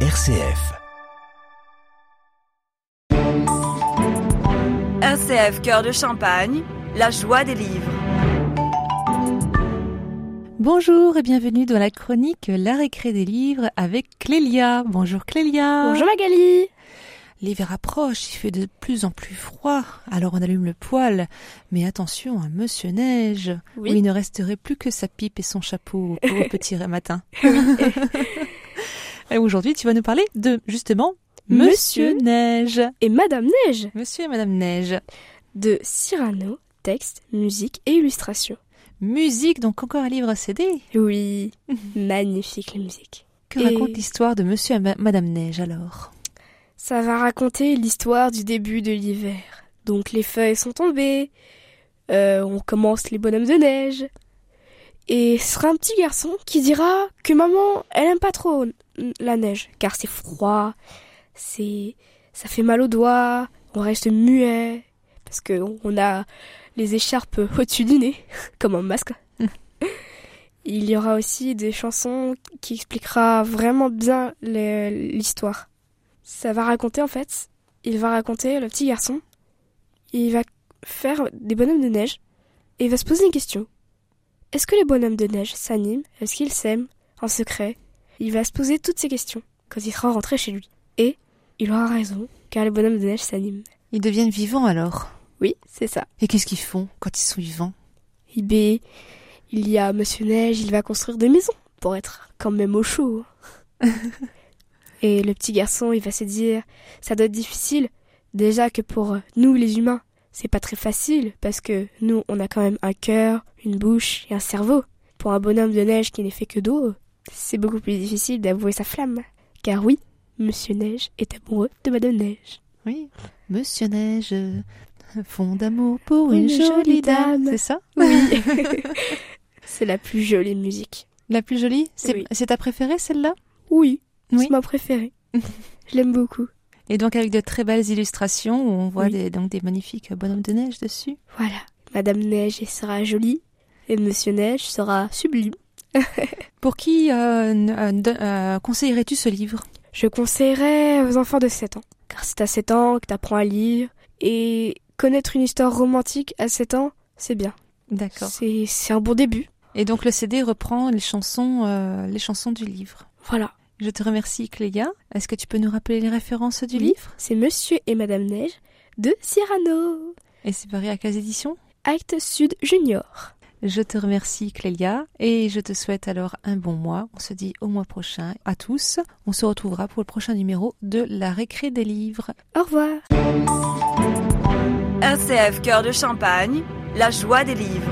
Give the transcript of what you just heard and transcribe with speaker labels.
Speaker 1: RCF.
Speaker 2: RCF Cœur de Champagne, la joie des livres.
Speaker 3: Bonjour et bienvenue dans la chronique La récré des livres avec Clélia. Bonjour Clélia.
Speaker 4: Bonjour Magali.
Speaker 3: L'hiver approche, il fait de plus en plus froid, alors on allume le poêle. Mais attention à Monsieur Neige,
Speaker 4: Oui.
Speaker 3: où il ne resterait plus que sa pipe et son chapeau pour le petit matin. aujourd'hui, tu vas nous parler de, justement, Monsieur,
Speaker 4: Monsieur
Speaker 3: Neige.
Speaker 4: Et Madame Neige
Speaker 3: Monsieur et Madame Neige.
Speaker 4: de Cyrano, texte, musique et illustration.
Speaker 3: Musique, donc encore un livre à CD.
Speaker 4: Oui, magnifique la musique.
Speaker 3: Que
Speaker 4: Et-
Speaker 3: raconte l'histoire de Monsieur et Ma- Madame Neige alors?
Speaker 4: Ça va raconter l'histoire du début de l'hiver. Donc les feuilles sont tombées, euh, on commence les bonhommes de neige. Et ce sera un petit garçon qui dira que maman, elle aime pas trop la neige, car c'est froid, c'est, ça fait mal aux doigts, on reste muet, parce que on a les écharpes au-dessus du nez, comme un masque. Il y aura aussi des chansons qui expliquera vraiment bien l'histoire. Ça va raconter en fait, il va raconter le petit garçon, il va faire des bonhommes de neige et il va se poser une question. Est-ce que les bonhommes de neige s'animent Est-ce qu'ils s'aiment en secret Il va se poser toutes ces questions quand il sera rentré chez lui. Et il aura raison, car les bonhommes de neige s'animent.
Speaker 3: Ils deviennent vivants alors.
Speaker 4: Oui, c'est ça.
Speaker 3: Et qu'est-ce qu'ils font quand ils sont vivants?
Speaker 4: Eh ben, il y a Monsieur Neige, il va construire des maisons pour être quand même au chaud. Et le petit garçon, il va se dire, ça doit être difficile. Déjà que pour nous les humains, c'est pas très facile parce que nous, on a quand même un cœur, une bouche et un cerveau. Pour un bonhomme de neige qui n'est fait que d'eau, c'est beaucoup plus difficile d'avouer sa flamme. Car oui, Monsieur Neige est amoureux de Madame Neige.
Speaker 3: Oui. Monsieur Neige euh, fond d'amour pour une,
Speaker 4: Une
Speaker 3: jolie
Speaker 4: jolie
Speaker 3: dame.
Speaker 4: dame.
Speaker 3: C'est ça
Speaker 4: Oui. c'est la plus jolie musique.
Speaker 3: La plus jolie C'est
Speaker 4: Oui.
Speaker 3: c'est ta préférée celle-là?
Speaker 4: Oui,
Speaker 3: Oui.
Speaker 4: c'est ma préférée. Je l'aime beaucoup.
Speaker 3: Et donc avec de très belles illustrations où on voit
Speaker 4: Oui.
Speaker 3: des, donc des magnifiques bonhommes de neige dessus.
Speaker 4: Voilà. Madame Neige sera jolie et Monsieur Neige sera sublime.
Speaker 3: Pour qui euh, euh, euh, conseillerais-tu ce livre?
Speaker 4: Je conseillerais aux enfants de 7 ans. Car c'est à 7 ans que t'apprends à lire et connaître une histoire romantique à 7 ans, c'est bien.
Speaker 3: D'accord.
Speaker 4: C'est c'est un bon début.
Speaker 3: Et donc le CD reprend les chansons, euh, les chansons du livre.
Speaker 4: Voilà.
Speaker 3: Je te remercie Clélia. Est-ce que tu peux nous rappeler les références du
Speaker 4: Oui.
Speaker 3: livre?
Speaker 4: C'est Monsieur et Madame Neige de Cyrano.
Speaker 3: Et c'est paru à quelle édition
Speaker 4: Acte Sud Junior.
Speaker 3: Je te remercie Clélia et je te souhaite alors un bon mois. On se dit au mois prochain à tous. On se retrouvera pour le prochain numéro de La récré des livres.
Speaker 4: Au revoir.
Speaker 2: RCF Cœur de Champagne, la joie des livres.